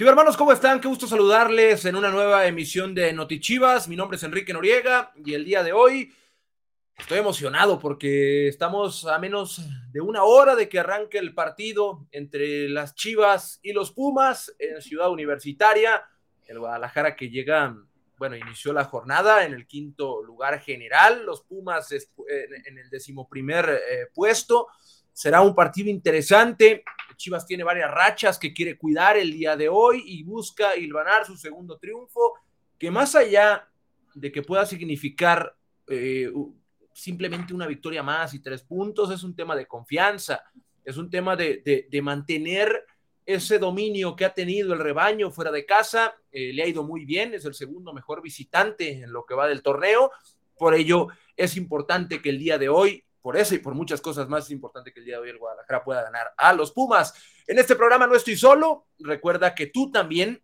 Chivas hermanos, ¿cómo están? Qué gusto saludarles en una nueva emisión de Notichivas. Mi nombre es Enrique Noriega y el día de hoy estoy emocionado porque estamos a menos de una hora de que arranque el partido entre las Chivas y los Pumas en Ciudad Universitaria. El Guadalajara que llega, bueno, inició la jornada en el quinto lugar general, los Pumas en el decimoprimer eh, puesto. Será un partido interesante. Chivas tiene varias rachas que quiere cuidar el día de hoy y busca hilvanar su segundo triunfo, que más allá de que pueda significar eh, simplemente una victoria más y tres puntos, es un tema de confianza, es un tema de, mantener ese dominio que ha tenido el rebaño fuera de casa, eh, le ha ido muy bien, es el segundo mejor visitante en lo que va del torneo, por ello es importante que el día de hoy por eso y por muchas cosas más es importante que el día de hoy el Guadalajara pueda ganar a los Pumas. En este programa no estoy solo. Recuerda que tú también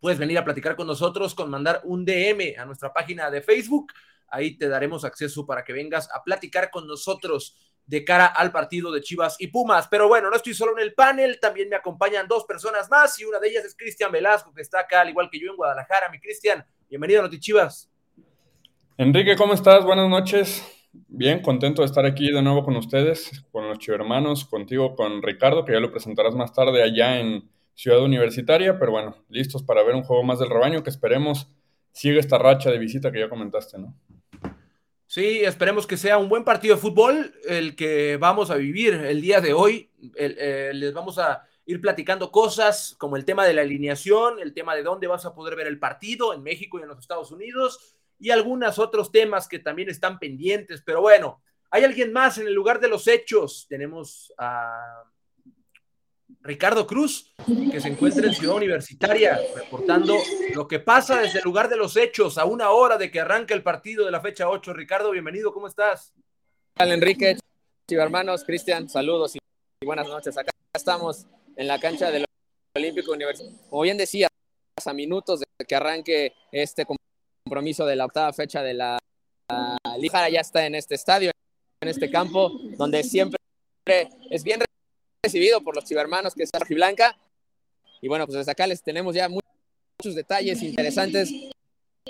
puedes venir a platicar con nosotros con mandar un DM a nuestra página de Facebook. Ahí te daremos acceso para que vengas a platicar con nosotros de cara al partido de Chivas y Pumas. Pero bueno, no estoy solo en el panel, también me acompañan dos personas más y una de ellas es Cristian Velasco, que está acá al igual que yo en Guadalajara. Mi Cristian, bienvenido a Noti Chivas. Enrique, ¿cómo estás? Buenas noches. Bien, contento de estar aquí de nuevo con ustedes, con los chivermanos, contigo, con Ricardo, que ya lo presentarás más tarde allá en Ciudad Universitaria, pero bueno, listos para ver un juego más del rebaño que esperemos siga esta racha de visita que ya comentaste, ¿no? Sí, esperemos que sea un buen partido de fútbol el que vamos a vivir el día de hoy. Eh, les vamos a ir platicando cosas como el tema de la alineación, el tema de dónde vas a poder ver el partido en México y en los Estados Unidos y algunos otros temas que también están pendientes. Pero bueno, hay alguien más en el lugar de los hechos. Tenemos a Ricardo Cruz, que se encuentra en Ciudad Universitaria, reportando lo que pasa desde el lugar de los hechos a una hora de que arranca el partido de la fecha 8. Ricardo, bienvenido, ¿cómo estás? Hola Enrique, hermanos, Cristian, saludos y buenas noches. Acá estamos en la cancha del Olímpico Universitario. Como bien decía, a minutos de que arranque este compromiso de la octava fecha de la, Liga ya está en este estadio, en este campo, donde siempre es bien recibido por los chivermanos, que es Blanca. Y bueno, pues desde acá les tenemos ya muchos detalles interesantes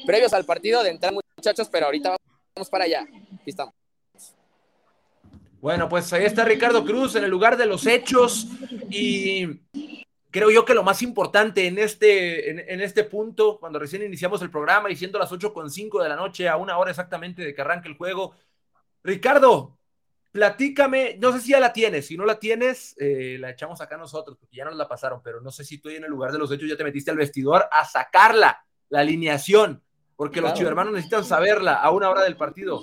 previos al partido de entrar muchachos, pero ahorita vamos para allá. Aquí estamos. Bueno, pues ahí está Ricardo Cruz en el lugar de los hechos y creo yo que lo más importante en este, en, este punto, cuando recién iniciamos el programa y siendo las 8.5 de la noche, a una hora exactamente de que arranque el juego, Ricardo, platícame, no sé si ya la tienes, si no la tienes, eh, la echamos acá nosotros, porque ya nos la pasaron, pero no sé si tú en el lugar de los hechos ya te metiste al vestidor a sacarla, la alineación, porque los chivermanos necesitan saberla a una hora del partido.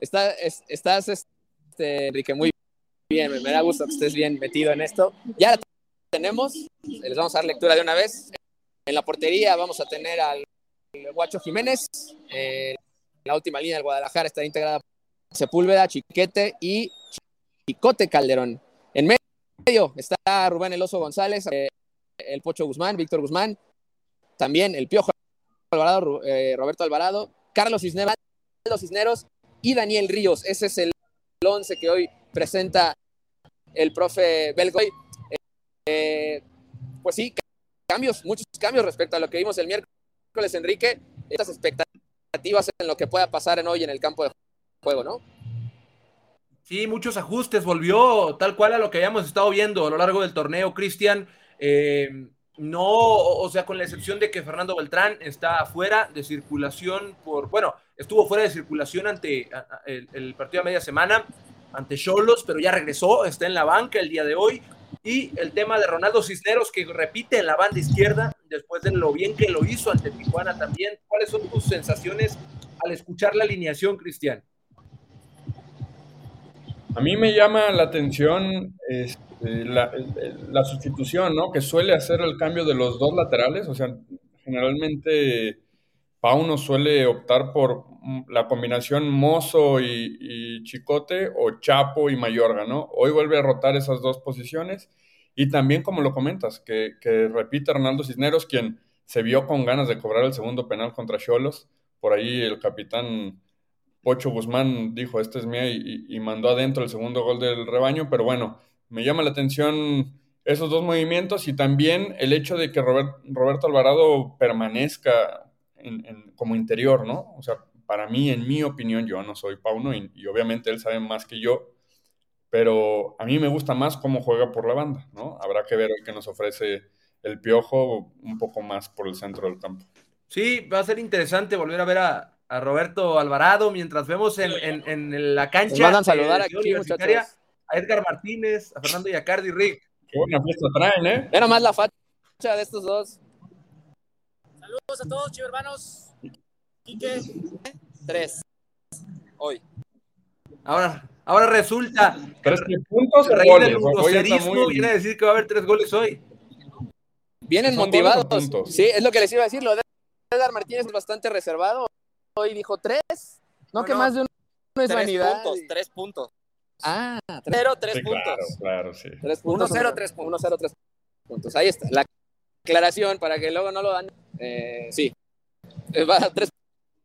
Está, estás, este, Enrique, muy bien, me, da gusto que estés bien metido en esto. Ya la tenemos, les vamos a dar lectura de una vez. En la portería vamos a tener al Guacho Jiménez. Eh, la última línea del Guadalajara está integrada Sepúlveda, Chiquete y Chicote Calderón. En medio está Rubén El Oso González, eh, el Pocho Guzmán, Víctor Guzmán, también el Piojo Alvarado, eh, Roberto Alvarado, Carlos Cisneros, Cisneros y Daniel Ríos. Ese es el 11 que hoy presenta el profe Belgoy. Eh, pues sí, cambios, muchos cambios respecto a lo que vimos el miércoles, Enrique. Estas expectativas en lo que pueda pasar en hoy en el campo de juego, ¿no? Sí, muchos ajustes, volvió tal cual a lo que habíamos estado viendo a lo largo del torneo, Cristian. Eh, no, o sea, con la excepción de que Fernando Beltrán está fuera de circulación por, bueno, estuvo fuera de circulación ante el, partido a media semana ante Cholos, pero ya regresó, está en la banca el día de hoy. Y el tema de Ronaldo Cisneros, que repite en la banda izquierda, después de lo bien que lo hizo ante Tijuana también. ¿Cuáles son tus sensaciones al escuchar la alineación, Cristian? A mí me llama la atención este, la, la, sustitución, ¿no? Que suele hacer el cambio de los dos laterales. O sea, generalmente Pauno suele optar por la combinación Mozo y, Chicote o Chapo y Mayorga, ¿no? Hoy vuelve a rotar esas dos posiciones y también, como lo comentas, que, repite Hernando Cisneros, quien se vio con ganas de cobrar el segundo penal contra Cholos. Por ahí el capitán Pocho Guzmán dijo, este es mía, y, mandó adentro el segundo gol del rebaño, pero bueno, me llama la atención esos dos movimientos y también el hecho de que Roberto Alvarado permanezca como interior, ¿no? O sea, para mí, en mi opinión, yo no soy Pauno y, y, obviamente él sabe más que yo, pero a mí me gusta más cómo juega por la banda, ¿no? Habrá que ver el que nos ofrece el piojo un poco más por el centro del campo. Sí, va a ser interesante volver a ver a, Roberto Alvarado mientras vemos en, en, la cancha. Van a saludar aquí, muchachos. A Edgar Martínez, a Fernando Yacardi, Rick. Qué buena fiesta traen, ¿eh? Ve nomás la facha de estos dos. Saludos a todos, chicos hermanos. Quique. Tres. Hoy. Ahora, ahora resulta. Tres puntos o goles. Muy... viene a decir que va a haber tres goles hoy. Vienen motivados. Sí, es lo que les iba a decir. Lo de Edgar Martínez es bastante reservado. Hoy dijo tres. No, que más de uno es tres vanidad. Puntos, tres puntos. Ah, tres, cero, tres puntos. Claro, claro, sí. Tres puntos. Uno, cero, tres puntos. Uno, cero, tres puntos. Ahí está. La aclaración para que luego no lo dan. Eh, sí. Eh, va a tres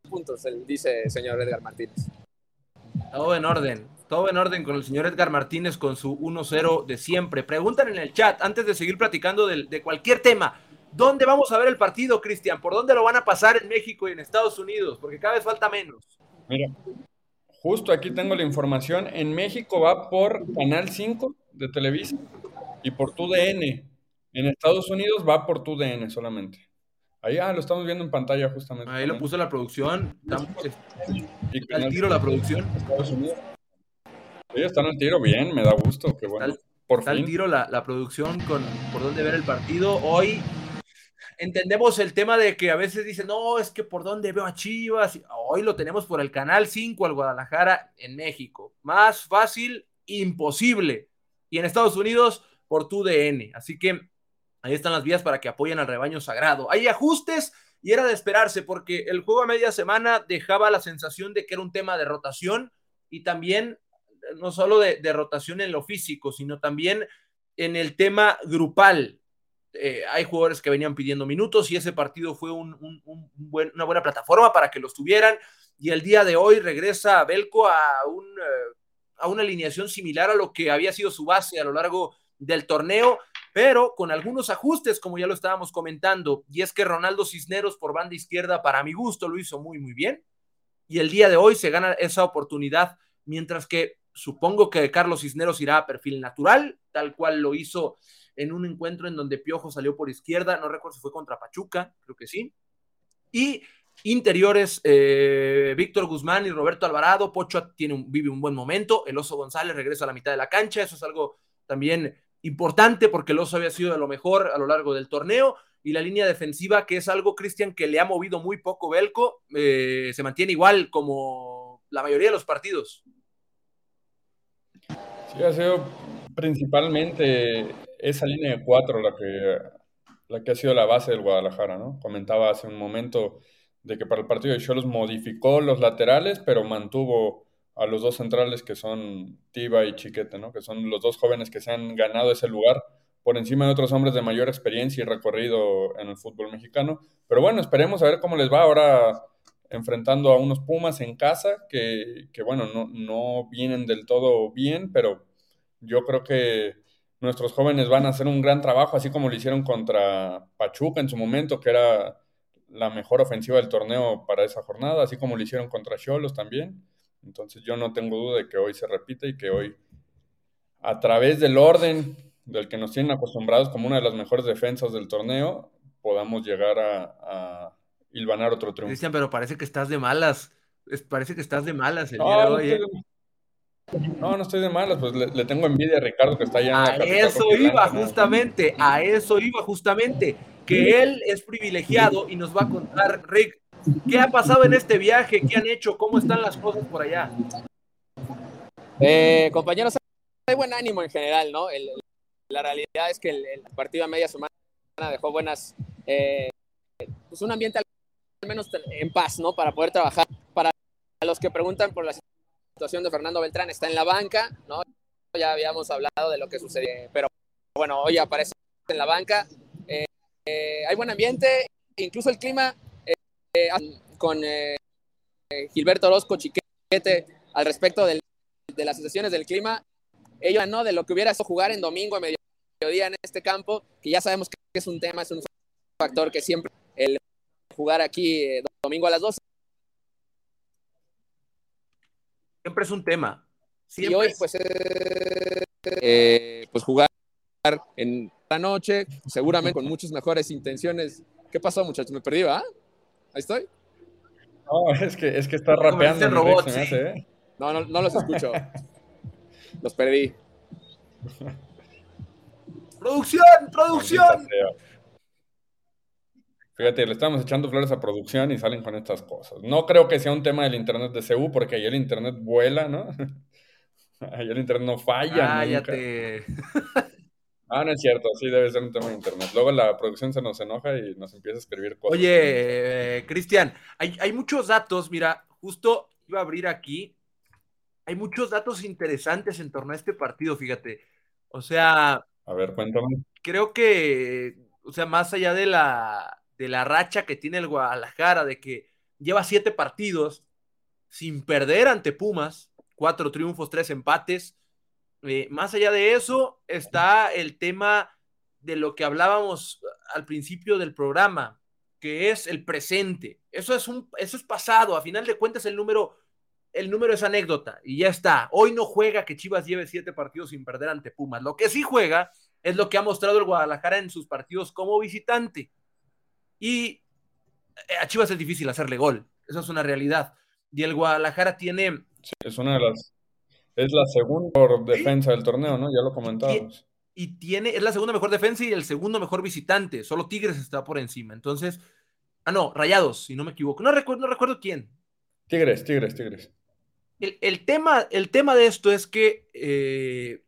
puntos, dice el señor Edgar Martínez. Todo en orden, todo en orden con el señor Edgar Martínez con su 1-0 de siempre. Preguntan en el chat, antes de seguir platicando de, de cualquier tema, ¿dónde vamos a ver el partido, Cristian? ¿Por dónde lo van a pasar en México y en Estados Unidos? Porque cada vez falta menos. Mira, justo aquí tengo la información. En México va por Canal 5 de Televisa y por TUDN. En Estados Unidos va por TUDN solamente. Ahí, ah, lo estamos viendo en pantalla justamente. Ahí lo puso la producción. Está al tiro la producción. Sí, están al tiro bien, me da gusto. Qué bueno. Está, por al tiro la, la, producción con por dónde ver el partido. Hoy entendemos el tema de que a veces dicen, no, es que por dónde veo a Chivas. Hoy lo tenemos por el canal 5 al Guadalajara en México. Más fácil, imposible. Y en Estados Unidos por tu DN. Así que Ahí están las vías para que apoyen al rebaño sagrado. Hay ajustes y era de esperarse porque el juego a media semana dejaba la sensación de que era un tema de rotación y también no solo de, rotación en lo físico, sino también en el tema grupal. Eh, hay jugadores que venían pidiendo minutos y ese partido fue un, una buena plataforma para que los tuvieran. Y el día de hoy regresa Belco a, un, eh, a una alineación similar a lo que había sido su base a lo largo del torneo pero con algunos ajustes, como ya lo estábamos comentando, y es que Ronaldo Cisneros por banda izquierda, para mi gusto, lo hizo muy, muy bien, y el día de hoy se gana esa oportunidad, mientras que supongo que Carlos Cisneros irá a perfil natural, tal cual lo hizo en un encuentro en donde Piojo salió por izquierda, no recuerdo si fue contra Pachuca, creo que sí, y interiores, eh, Víctor Guzmán y Roberto Alvarado, Pocho tiene un, vive un buen momento, el Oso González regresa a la mitad de la cancha, eso es algo también importante porque el oso había sido de lo mejor a lo largo del torneo y la línea defensiva, que es algo, Cristian, que le ha movido muy poco Belco, eh, se mantiene igual como la mayoría de los partidos. Sí, ha sido principalmente esa línea de cuatro la que, la que ha sido la base del Guadalajara, ¿no? Comentaba hace un momento de que para el partido de Cholos modificó los laterales, pero mantuvo a los dos centrales que son Tiba y Chiquete, ¿no? Que son los dos jóvenes que se han ganado ese lugar por encima de otros hombres de mayor experiencia y recorrido en el fútbol mexicano. Pero bueno, esperemos a ver cómo les va ahora enfrentando a unos Pumas en casa que, que bueno, no, no vienen del todo bien, pero yo creo que nuestros jóvenes van a hacer un gran trabajo, así como lo hicieron contra Pachuca en su momento, que era la mejor ofensiva del torneo para esa jornada, así como lo hicieron contra Cholos también. Entonces yo no tengo duda de que hoy se repite y que hoy, a través del orden del que nos tienen acostumbrados como una de las mejores defensas del torneo, podamos llegar a, a hilvanar otro triunfo. Cristian, pero parece que estás de malas. Parece que estás de malas el no, día de hoy. No, no estoy de malas, pues le, tengo envidia a Ricardo que está allá. A eso iba justamente, a eso iba justamente, que él es privilegiado y nos va a contar, Rick, ¿Qué ha pasado en este viaje? ¿Qué han hecho? ¿Cómo están las cosas por allá? Eh, compañeros, hay buen ánimo en general, ¿no? la realidad es que el, partido a media semana dejó buenas, eh, pues un ambiente al menos en paz, ¿no? Para poder trabajar. Para los que preguntan por la situación de Fernando Beltrán, está en la banca, ¿no? Ya habíamos hablado de lo que sucedió, pero bueno, hoy aparece en la banca. Eh, hay buen ambiente, incluso el clima eh, con eh, Gilberto Orozco Chiquete al respecto de las situaciones del clima. Ellos no de lo que hubiera sido jugar en domingo a mediodía en este campo, que ya sabemos que es un tema, es un factor que siempre el jugar aquí eh, domingo a las 12. Siempre es un tema. Y hoy, pues, eh, pues jugar en la noche, seguramente con muchas mejores intenciones. ¿Qué pasó, muchachos? Me perdí, ¿va? Ahí estoy. No, es que, es que está rapeando. el robot, ¿eh? No, no, no los escucho. los perdí. ¡Producción! ¡Producción! Fíjate, le estamos echando flores a producción y salen con estas cosas. No creo que sea un tema del internet de CU, porque ahí el internet vuela, ¿no? Ahí el internet no falla. Cállate. Ah, no es cierto, sí debe ser un tema de internet. Luego la producción se nos enoja y nos empieza a escribir cosas. Oye, eh, Cristian, hay, hay muchos datos, mira, justo iba a abrir aquí. Hay muchos datos interesantes en torno a este partido, fíjate. O sea. A ver, cuéntame. Creo que, o sea, más allá de la, de la racha que tiene el Guadalajara, de que lleva siete partidos sin perder ante Pumas, cuatro triunfos, tres empates. Eh, más allá de eso, está el tema de lo que hablábamos al principio del programa, que es el presente. Eso es, un, eso es pasado, a final de cuentas el número, el número es anécdota y ya está. Hoy no juega que Chivas lleve siete partidos sin perder ante Pumas. Lo que sí juega es lo que ha mostrado el Guadalajara en sus partidos como visitante. Y eh, a Chivas es difícil hacerle gol, eso es una realidad. Y el Guadalajara tiene es una de las. Es la segunda mejor defensa del torneo, ¿no? Ya lo comentábamos. Y, tiene, es la segunda mejor defensa y el segundo mejor visitante. Solo Tigres está por encima. Entonces, ah, no, Rayados, si no me equivoco. No recuerdo, no recuerdo quién. Tigres, Tigres, Tigres. El, tema, el tema de esto es que eh,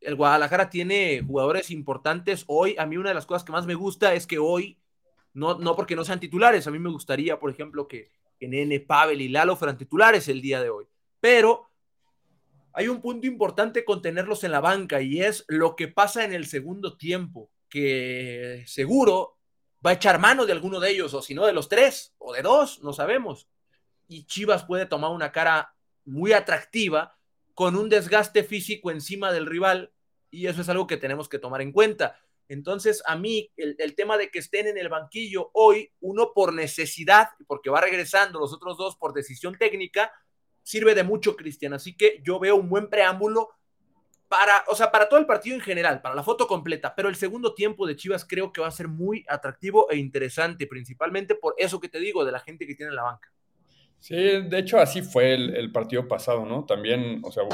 el Guadalajara tiene jugadores importantes. Hoy, a mí una de las cosas que más me gusta es que hoy, no, no porque no sean titulares, a mí me gustaría, por ejemplo, que, que Nene, Pavel y Lalo fueran titulares el día de hoy pero hay un punto importante con tenerlos en la banca y es lo que pasa en el segundo tiempo, que seguro va a echar mano de alguno de ellos, o si no de los tres, o de dos, no sabemos. Y Chivas puede tomar una cara muy atractiva con un desgaste físico encima del rival, y eso es algo que tenemos que tomar en cuenta. Entonces, a mí, el, el, tema de que estén en el banquillo hoy, uno por necesidad, porque va regresando, los otros dos por decisión técnica, sirve de mucho, Cristian. Así que yo veo un buen preámbulo para, o sea, para todo el partido en general, para la foto completa, pero el segundo tiempo de Chivas creo que va a ser muy atractivo e interesante, principalmente por eso que te digo de la gente que tiene en la banca. Sí, de hecho así fue el, partido pasado, ¿no? También, o sea,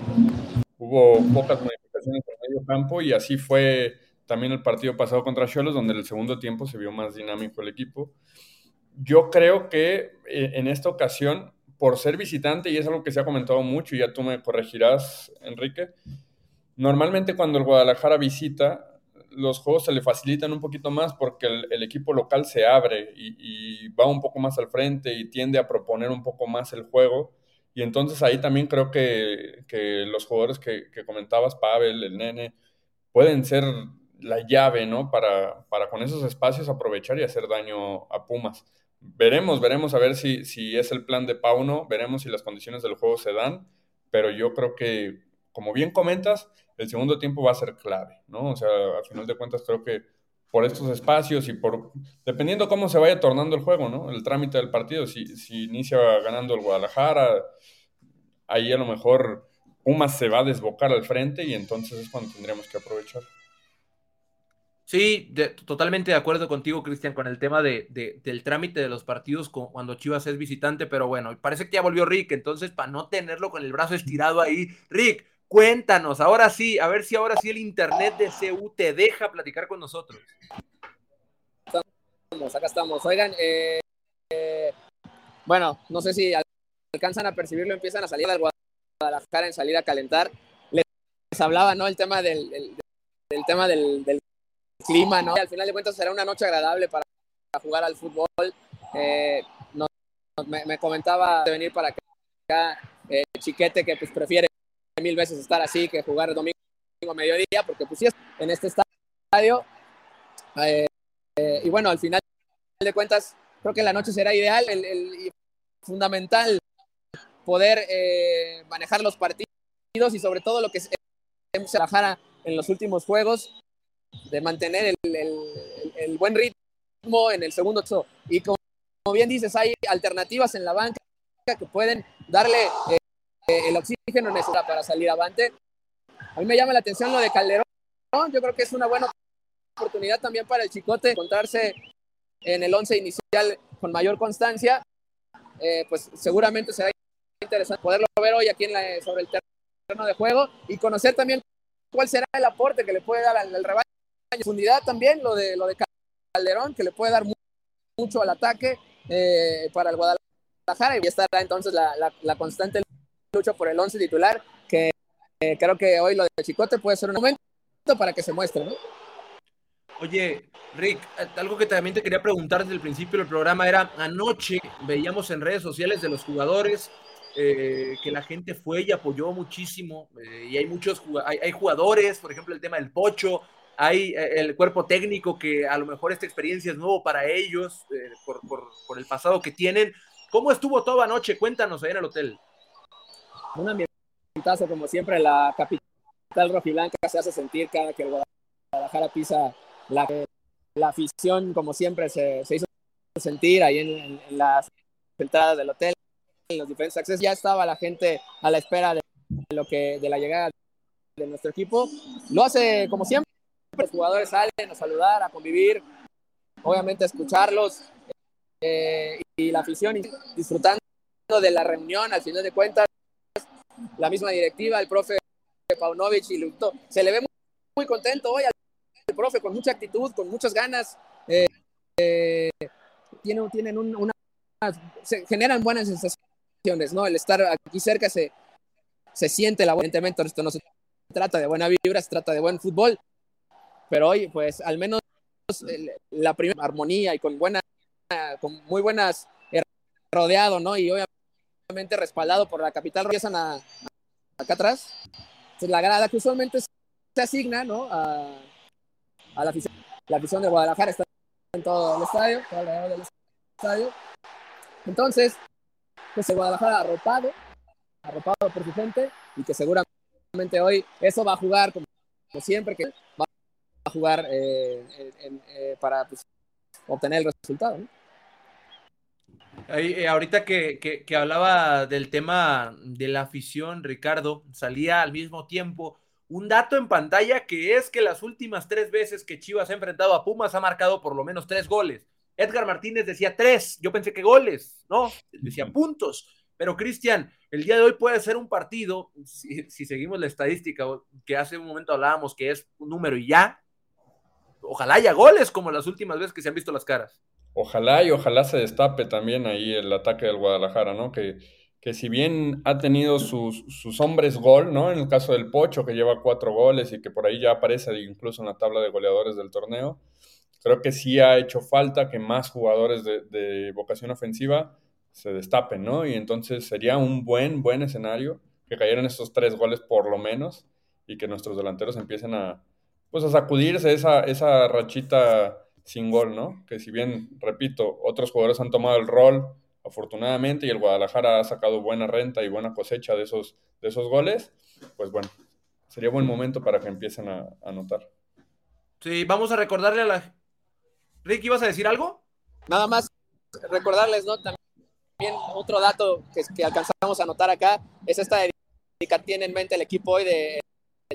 hubo pocas modificaciones en medio campo y así fue también el partido pasado contra Cholos, donde en el segundo tiempo se vio más dinámico el equipo. Yo creo que eh, en esta ocasión por ser visitante, y es algo que se ha comentado mucho, y ya tú me corregirás, Enrique, normalmente cuando el Guadalajara visita, los juegos se le facilitan un poquito más porque el, equipo local se abre y, va un poco más al frente y tiende a proponer un poco más el juego. Y entonces ahí también creo que, los jugadores que, comentabas, Pavel, el nene, pueden ser la llave, ¿no? Para, para con esos espacios aprovechar y hacer daño a Pumas veremos, veremos a ver si, si es el plan de Pauno, veremos si las condiciones del juego se dan, pero yo creo que, como bien comentas, el segundo tiempo va a ser clave, ¿no? O sea, al final de cuentas creo que por estos espacios y por, dependiendo cómo se vaya tornando el juego, ¿no? El trámite del partido, si, si inicia ganando el Guadalajara, ahí a lo mejor Pumas se va a desbocar al frente y entonces es cuando tendríamos que aprovechar. Sí, totalmente de acuerdo contigo, Cristian, con el tema de, del trámite de los partidos cuando Chivas es visitante, pero bueno, parece que ya volvió Rick, entonces para no tenerlo con el brazo estirado ahí, Rick, cuéntanos, ahora sí, a ver si ahora sí el internet de CU te deja platicar con nosotros. Estamos, acá estamos. Oigan, eh, eh, bueno, no sé si alcanzan a percibirlo, empiezan a salir al Guadalajara en salir a calentar. Les, hablaba, ¿no? El tema del, del tema del, del clima, ¿no? al final de cuentas será una noche agradable para jugar al fútbol. Eh, me, comentaba de venir para acá eh, Chiquete que pues prefiere mil veces estar así que jugar domingo a mediodía, porque pues sí en este estadio. Eh, y bueno, al final de cuentas, creo que la noche será ideal, el, fundamental poder manejar los partidos y sobre todo lo que se trabajara en los últimos juegos, de mantener el, el, buen ritmo en el segundo Y como, bien dices, hay alternativas en la banca que pueden darle eh, el oxígeno necesario para salir avante. A mí me llama la atención lo de Calderón. Yo creo que es una buena oportunidad también para el Chicote encontrarse en el 11 inicial con mayor constancia. Eh, pues seguramente será interesante poderlo ver hoy aquí en la, sobre el terreno de juego y conocer también cuál será el aporte que le puede dar al, rebaño. Profundidad también, lo de, lo de Calderón, que le puede dar mucho al ataque eh, para el Guadalajara y estará entonces la, la, constante lucha por el 11 titular, que eh, creo que hoy lo de Chicote puede ser un momento para que se muestre. ¿no? Oye, Rick, algo que también te quería preguntar desde el principio del programa era, anoche veíamos en redes sociales de los jugadores eh, que la gente fue y apoyó muchísimo, eh, y hay muchos hay, jugadores, por ejemplo, el tema del pocho, hay eh, el cuerpo técnico que a lo mejor esta experiencia es nuevo para ellos por, por, el pasado que tienen. ¿Cómo estuvo toda anoche? Cuéntanos ahí en el hotel. Un ambientazo, como siempre, la capital rojiblanca se hace sentir cada que el Guadalajara pisa la, la afición, como siempre, se, se hizo sentir ahí en, las entradas del hotel, en los diferentes accesos. Ya estaba la gente a la espera de, lo que, de la llegada de nuestro equipo. Lo hace como siempre. Los jugadores salen a saludar, a convivir, obviamente a escucharlos eh, y la afición disfrutando de la reunión al final de cuentas. La misma directiva, el profe Paunovic y Luto, se le ve muy, muy contento hoy al profe con mucha actitud, con muchas ganas. Eh, eh, tienen, tienen una, se generan buenas sensaciones, ¿no? El estar aquí cerca se, se siente la evidentemente esto no se trata de buena vibra, se trata de buen fútbol, pero hoy, pues, al menos la primera armonía y con buena, con muy buenas eh, rodeado, ¿no? Y obviamente respaldado por la capital, empiezan a, acá atrás, la grada que usualmente se asigna, ¿no? A, a la afición. La afición de Guadalajara está en todo el estadio, todo alrededor del estadio. Entonces, pues el Guadalajara arropado, arropado por su gente y que seguramente hoy eso va a jugar como, siempre, que va a jugar eh, eh, para pues, obtener el resultado. Eh, ahorita que, que, que, hablaba del tema de la afición, Ricardo, salía al mismo tiempo un dato en pantalla que es que las últimas tres veces que Chivas ha enfrentado a Pumas ha marcado por lo menos tres goles. Edgar Martínez decía tres, yo pensé que goles, no, decía puntos. Pero Cristian, el día de hoy puede ser un partido, si, seguimos la estadística que hace un momento hablábamos que es un número y ya, ojalá haya goles como las últimas veces que se han visto las caras. Ojalá y ojalá se destape también ahí el ataque del Guadalajara, ¿no? Que, que si bien ha tenido sus, sus, hombres gol, ¿no? En el caso del Pocho, que lleva cuatro goles y que por ahí ya aparece incluso en la tabla de goleadores del torneo, creo que sí ha hecho falta que más jugadores de, vocación ofensiva se destapen, ¿no? Y entonces sería un buen, buen escenario que cayeran estos tres goles por lo menos y que nuestros delanteros empiecen a, pues a sacudirse esa, esa rachita sin gol, ¿no? Que si bien, repito, otros jugadores han tomado el rol afortunadamente, y el Guadalajara ha sacado buena renta y buena cosecha de esos, de esos goles, pues bueno, sería buen momento para que empiecen a, anotar. Sí, vamos a recordarle a la... Ricky, ¿vas a decir algo? Nada más recordarles, ¿no? También otro dato que, que alcanzamos a anotar acá es esta dedicación tiene en mente el equipo hoy de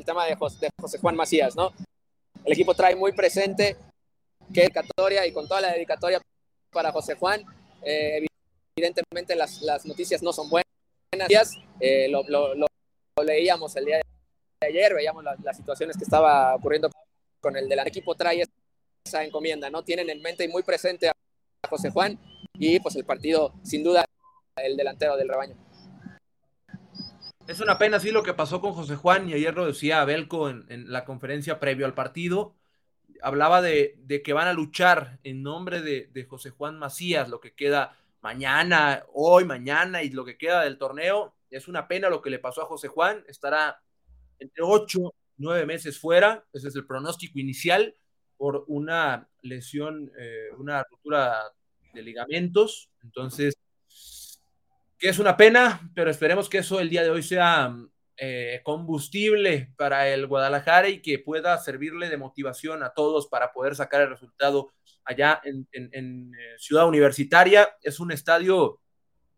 tema de José, Juan Macías, ¿no? El equipo trae muy presente que dedicatoria y con toda la dedicatoria para José Juan. Eh, evidentemente las, las noticias no son buenas. Eh, lo, lo, lo, leíamos el día de ayer, veíamos las, situaciones que estaba ocurriendo con el del equipo trae esa encomienda, ¿no? Tienen en mente y muy presente a José Juan y pues el partido, sin duda, el delantero del rebaño. Es una pena, sí, lo que pasó con José Juan, y ayer lo decía Abelco en, la conferencia previo al partido. Hablaba de, que van a luchar en nombre de, José Juan Macías, lo que queda mañana, hoy, mañana y lo que queda del torneo. Es una pena lo que le pasó a José Juan. Estará entre ocho, nueve meses fuera. Ese es el pronóstico inicial por una lesión, eh, una ruptura de ligamentos. Entonces, que es una pena, pero esperemos que eso el día de hoy sea eh, combustible para el Guadalajara y que pueda servirle de motivación a todos para poder sacar el resultado allá en, eh, Ciudad Universitaria. Es un estadio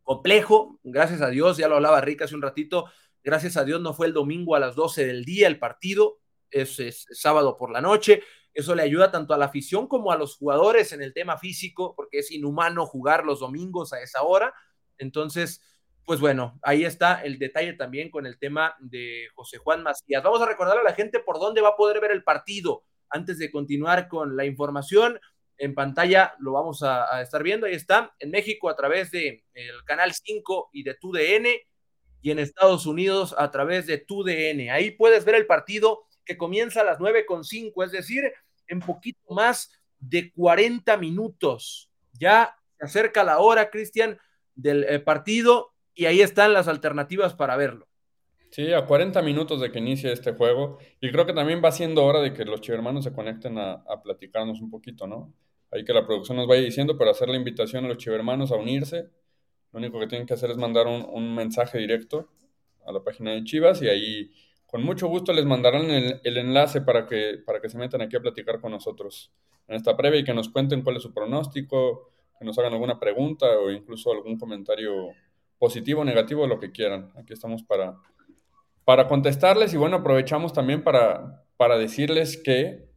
complejo, gracias a Dios, ya lo hablaba Rick hace un ratito, gracias a Dios no fue el domingo a las 12 del día el partido, es, es sábado por la noche, eso le ayuda tanto a la afición como a los jugadores en el tema físico, porque es inhumano jugar los domingos a esa hora, entonces pues bueno, ahí está el detalle también con el tema de José Juan Macías. Vamos a recordar a la gente por dónde va a poder ver el partido antes de continuar con la información. En pantalla lo vamos a, estar viendo. Ahí está. En México a través de canal 5 y de TUDN y en Estados Unidos a través de TUDN. Ahí puedes ver el partido que comienza a las 9.5, es decir, en poquito más de 40 minutos. Ya se acerca la hora, Cristian, del eh, partido y ahí están las alternativas para verlo. Sí, a 40 minutos de que inicie este juego. Y creo que también va siendo hora de que los chivermanos se conecten a, platicarnos un poquito, ¿no? Ahí que la producción nos vaya diciendo, pero hacer la invitación a los chivermanos a unirse. Lo único que tienen que hacer es mandar un, un mensaje directo a la página de Chivas y ahí con mucho gusto les mandarán el, el, enlace para que, para que se metan aquí a platicar con nosotros en esta previa y que nos cuenten cuál es su pronóstico, que nos hagan alguna pregunta o incluso algún comentario positivo, negativo, lo que quieran. Aquí estamos para, para contestarles y bueno, aprovechamos también para, para decirles que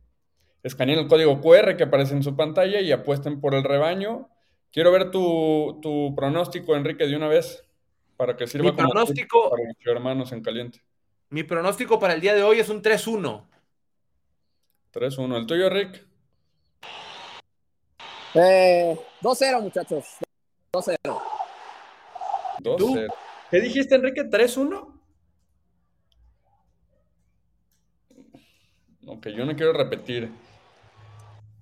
escaneen el código QR que aparece en su pantalla y apuesten por el rebaño. Quiero ver tu, tu pronóstico, Enrique, de una vez, para que sirva Mi como pronóstico, para los hermanos en caliente. Mi pronóstico para el día de hoy es un 3-1. 3-1. ¿El tuyo, Rick? Eh, 2-0, muchachos. 2-0. ¿Tú? ¿Qué dijiste, Enrique? ¿3-1? Ok, yo no quiero repetir.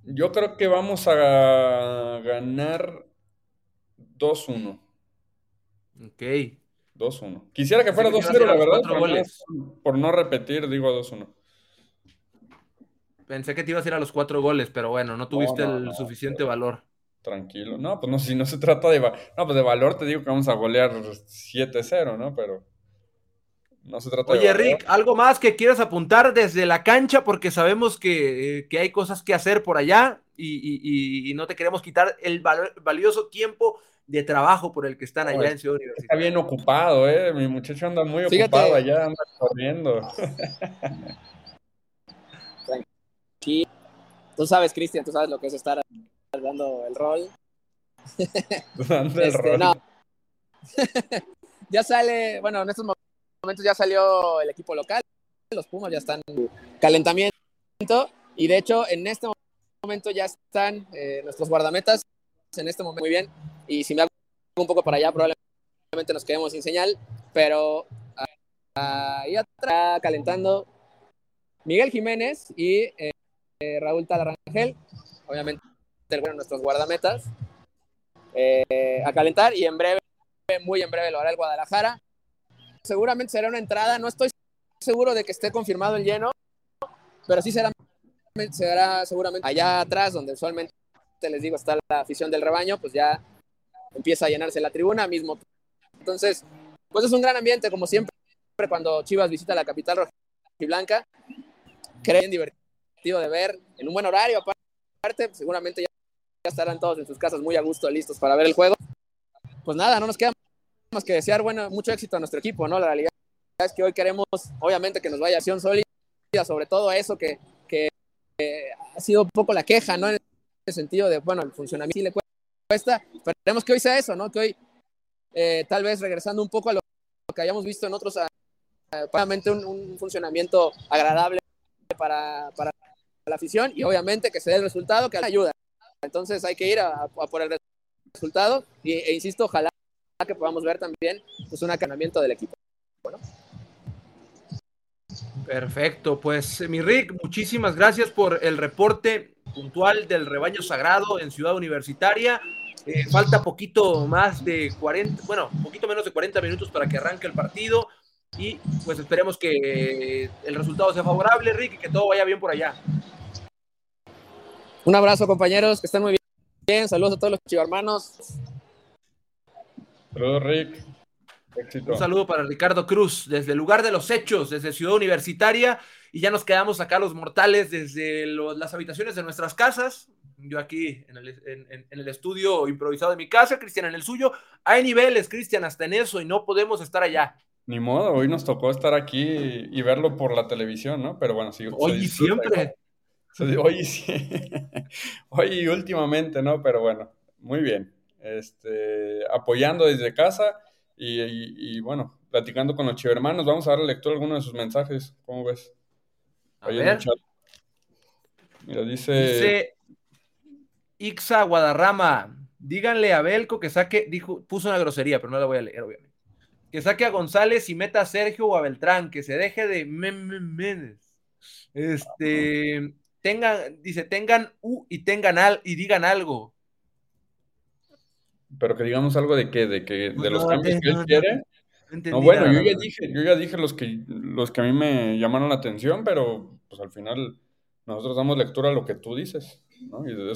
Yo creo que vamos a ganar 2-1. Ok. 2-1. Quisiera que fuera 2-0, la verdad. Por no, por no, repetir, digo 2-1. Pensé que te ibas a ir a los cuatro goles, pero bueno, no tuviste no, no, el suficiente pero... valor tranquilo. No, pues no, si no se trata de... No, pues de valor te digo que vamos a golear 7-0, ¿no? Pero no se trata Oye, de... Oye, Rick, ¿algo más que quieras apuntar desde la cancha? Porque sabemos que, que hay cosas que hacer por allá y, y, y, no te queremos quitar el valioso tiempo de trabajo por el que están allá no, en Ciudad Universitaria. Está bien ocupado, ¿eh? Mi muchacho anda muy Fíjate. ocupado allá, anda corriendo. Tú sabes, Cristian, tú sabes lo que es estar dando el rol. Dando el este, rol. No. ya sale, bueno, en estos momentos ya salió el equipo local, los Pumas ya están en calentamiento y de hecho en este momento ya están eh, nuestros guardametas en este momento muy bien y si me hago un poco para allá probablemente nos quedemos sin señal, pero ahí atrás calentando Miguel Jiménez y eh, Raúl Talarangel, obviamente bueno, nuestros guardametas eh, a calentar y en breve, muy en breve lo hará el Guadalajara. Seguramente será una entrada, no estoy seguro de que esté confirmado el lleno, pero sí será, será seguramente allá atrás, donde usualmente les digo está la afición del rebaño, pues ya empieza a llenarse la tribuna mismo. Entonces, pues es un gran ambiente, como siempre, cuando Chivas visita la capital roja y blanca. Creen divertido de ver, en un buen horario, aparte, seguramente ya estarán todos en sus casas muy a gusto, listos para ver el juego. Pues nada, no nos queda más que desear bueno, mucho éxito a nuestro equipo, ¿no? La realidad es que hoy queremos, obviamente, que nos vaya acción sólida, sobre todo eso que, que eh, ha sido un poco la queja, ¿no? En el sentido de, bueno, el funcionamiento sí le cuesta. Esperemos que hoy sea eso, ¿no? Que hoy, eh, tal vez regresando un poco a lo que hayamos visto en otros, obviamente un, un, funcionamiento agradable para, para la afición y obviamente que se dé el resultado que ayuda. Entonces hay que ir a, por el resultado y, e insisto, ojalá que podamos ver también pues, un acanamiento del equipo. Bueno. Perfecto, pues mi Rick, muchísimas gracias por el reporte puntual del rebaño sagrado en Ciudad Universitaria. Eh, falta poquito más de 40, bueno, poquito menos de 40 minutos para que arranque el partido y pues esperemos que el resultado sea favorable, Rick, y que todo vaya bien por allá. Un abrazo, compañeros, que estén muy bien. Saludos a todos los chivarmanos. Saludos, Rick. Un saludo para Ricardo Cruz, desde el lugar de los hechos, desde Ciudad Universitaria, y ya nos quedamos acá los mortales desde las habitaciones de nuestras casas. Yo aquí en el, estudio improvisado de mi casa, Cristian en el suyo. Hay niveles, Cristian, hasta en eso, y no podemos estar allá. Ni modo, hoy nos tocó estar aquí y verlo por la televisión, ¿no? Pero bueno, sí. Hoy siempre. Hoy sí. Hoy últimamente, ¿no? Pero bueno, muy bien. Este, apoyando desde casa y, bueno, platicando con los chivermanos. Vamos a dar lectura a algunos de sus mensajes. ¿Cómo ves? A ver. Mira, dice... Dice Ixa Guadarrama. Díganle a Belco que saque, dijo, puso una grosería, pero no la voy a leer, obviamente. Que saque a González y meta a Sergio o a Beltrán, que se deje de memes. Este, tengan, dice, tengan U y tengan al y digan algo. Pero que digamos algo de qué, de que de los cambios que él quiere. No, bueno, yo ya dije, yo ya dije los que los que a mí me llamaron la atención, pero pues al final nosotros damos lectura a lo que tú dices.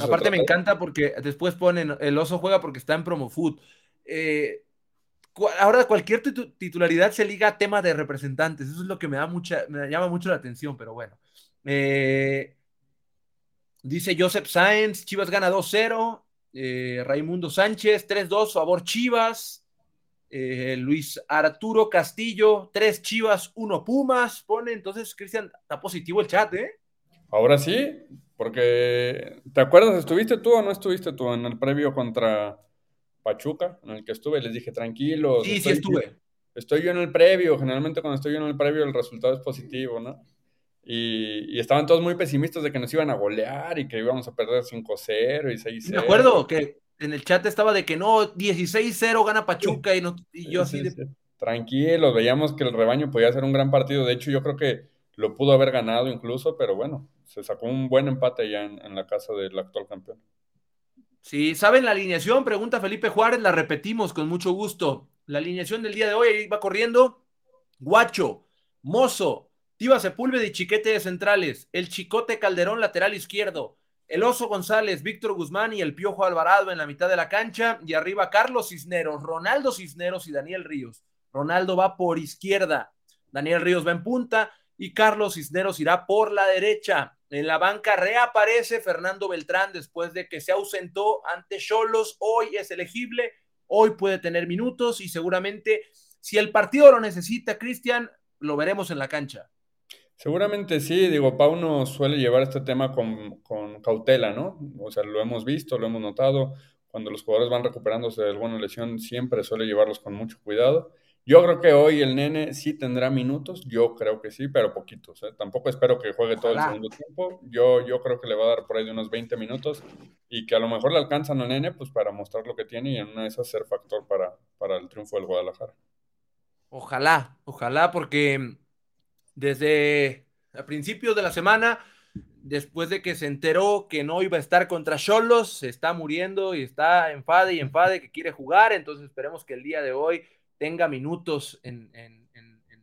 Aparte me encanta porque después ponen el oso juega porque está en promo food. Eh, ahora cualquier titularidad se liga a tema de representantes. Eso es lo que me da mucha, me llama mucho la atención, pero bueno. Eh, dice Joseph Sáenz, Chivas gana 2-0. Eh, Raimundo Sánchez, 3-2, favor Chivas. Eh, Luis Arturo Castillo, 3 Chivas, 1 Pumas. Pone entonces, Cristian, está positivo el chat, ¿eh? Ahora sí, porque ¿te acuerdas? ¿Estuviste tú o no estuviste tú en el previo contra Pachuca? En el que estuve, les dije, tranquilo. Sí, sí estuve. Estoy yo en el previo, generalmente cuando estoy yo en el previo el resultado es positivo, ¿no? Y, estaban todos muy pesimistas de que nos iban a golear y que íbamos a perder 5-0 y 6-0. Me acuerdo que en el chat estaba de que no, 16-0 gana Pachuca y, no, y yo así de... Tranquilo, veíamos que el rebaño podía hacer un gran partido. De hecho, yo creo que lo pudo haber ganado incluso, pero bueno, se sacó un buen empate ya en, en la casa del actual campeón. Sí, ¿saben la alineación? Pregunta Felipe Juárez, la repetimos con mucho gusto. La alineación del día de hoy ahí va corriendo. Guacho, Mozo, Tiva Sepúlveda y Chiquete de centrales, el Chicote Calderón lateral izquierdo, el Oso González, Víctor Guzmán y el Piojo Alvarado en la mitad de la cancha y arriba Carlos Cisneros, Ronaldo Cisneros y Daniel Ríos. Ronaldo va por izquierda, Daniel Ríos va en punta y Carlos Cisneros irá por la derecha. En la banca reaparece Fernando Beltrán después de que se ausentó ante Cholos. Hoy es elegible, hoy puede tener minutos y seguramente si el partido lo necesita, Cristian, lo veremos en la cancha. Seguramente sí, digo, Pauno suele llevar este tema con, cautela, ¿no? O sea, lo hemos visto, lo hemos notado. Cuando los jugadores van recuperándose de alguna lesión, siempre suele llevarlos con mucho cuidado. Yo creo que hoy el nene sí tendrá minutos, yo creo que sí, pero poquitos. ¿eh? Tampoco espero que juegue todo el segundo tiempo. Yo, yo creo que le va a dar por ahí de unos 20 minutos y que a lo mejor le alcanzan al nene pues para mostrar lo que tiene y en una de esas ser factor para, para el triunfo del Guadalajara. Ojalá, ojalá, porque desde a principios de la semana, después de que se enteró que no iba a estar contra Cholos, se está muriendo y está enfade y enfade que quiere jugar, entonces esperemos que el día de hoy tenga minutos en,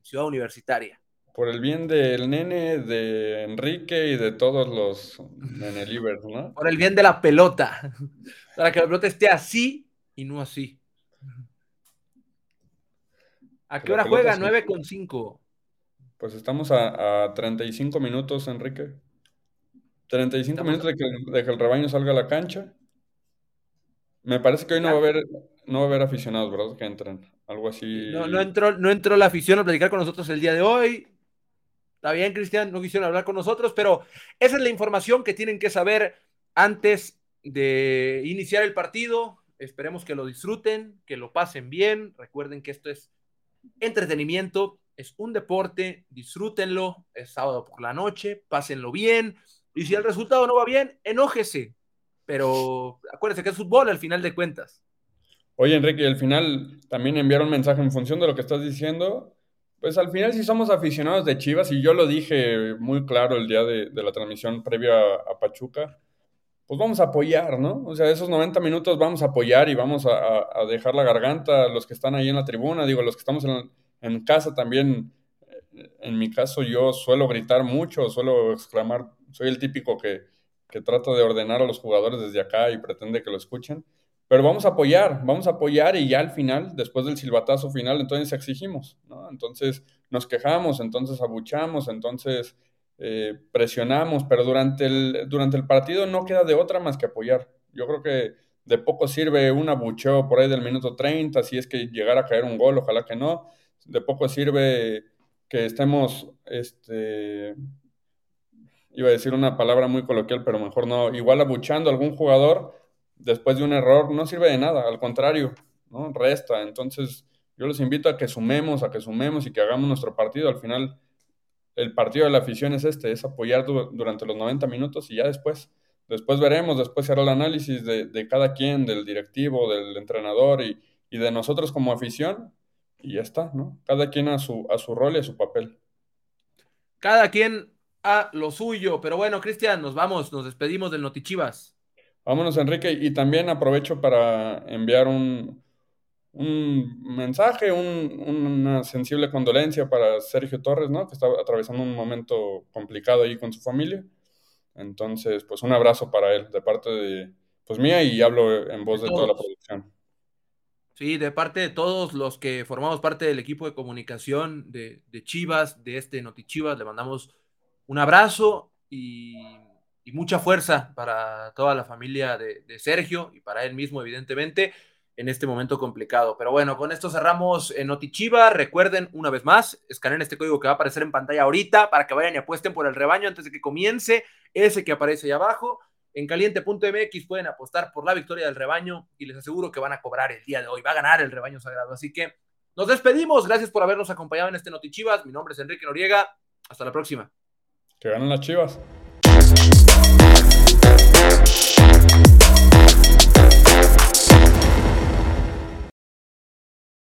Ciudad Universitaria. Por el bien del nene, de Enrique y de todos los nenelivers, ¿no? Por el bien de la pelota, para que la pelota esté así y no así. ¿A qué hora juega? 9 con 5. Pues estamos a, 35 minutos, Enrique. 35 minutos de que, el rebaño salga a la cancha. Me parece que hoy no va a haber, no va a haber aficionados, ¿verdad? Que entren. Algo así. No, no, entró, no entró la afición a platicar con nosotros el día de hoy. Está bien, Cristian, no quisieron hablar con nosotros, pero esa es la información que tienen que saber antes de iniciar el partido. Esperemos que lo disfruten, que lo pasen bien. Recuerden que esto es entretenimiento es un deporte, disfrútenlo, es sábado por la noche, pásenlo bien, y si el resultado no va bien, enójese, pero acuérdense que es fútbol al final de cuentas. Oye, Enrique, al final también enviaron un mensaje en función de lo que estás diciendo. Pues al final si somos aficionados de Chivas, y yo lo dije muy claro el día de, la transmisión previa a, Pachuca, pues vamos a apoyar, ¿no? O sea, esos 90 minutos vamos a apoyar y vamos a, a dejar la garganta a los que están ahí en la tribuna, digo, los que estamos en, en casa también, en mi caso yo suelo gritar mucho, suelo exclamar, soy el típico que, que trata de ordenar a los jugadores desde acá y pretende que lo escuchen, pero vamos a apoyar, vamos a apoyar y ya al final, después del silbatazo final, entonces exigimos, ¿no? Entonces nos quejamos, entonces abuchamos, entonces eh, presionamos, pero durante el, durante el partido no queda de otra más que apoyar. Yo creo que de poco sirve un abucheo por ahí del minuto 30, si es que llegara a caer un gol, ojalá que no. De poco sirve que estemos, este, iba a decir una palabra muy coloquial, pero mejor no, igual abuchando a algún jugador después de un error, no sirve de nada, al contrario, ¿no? Resta. Entonces, yo los invito a que sumemos, a que sumemos y que hagamos nuestro partido. Al final, el partido de la afición es este, es apoyar durante los 90 minutos y ya después, después veremos, después se hará el análisis de, cada quien, del directivo, del entrenador y, de nosotros como afición y ya está, ¿no? Cada quien a su, a su rol y a su papel. Cada quien a lo suyo, pero bueno, Cristian, nos vamos, nos despedimos del Notichivas. Vámonos, Enrique, y también aprovecho para enviar un, un mensaje, una sensible condolencia para Sergio Torres, ¿no? Que está atravesando un momento complicado ahí con su familia. Entonces, pues un abrazo para él de parte de, pues mía y hablo en voz de, toda la producción. Sí, de parte de todos los que formamos parte del equipo de comunicación de, Chivas, de este Noti Chivas, le mandamos un abrazo y, mucha fuerza para toda la familia de, de Sergio y para él mismo, evidentemente en este momento complicado. Pero bueno, con esto cerramos en Notichiva. Recuerden una vez más, escaneen este código que va a aparecer en pantalla ahorita para que vayan y apuesten por el rebaño antes de que comience ese que aparece ahí abajo. En caliente.mx pueden apostar por la victoria del rebaño y les aseguro que van a cobrar el día de hoy. Va a ganar el rebaño sagrado. Así que nos despedimos. Gracias por habernos acompañado en este Notichivas. Mi nombre es Enrique Noriega. Hasta la próxima. Que ganen las chivas.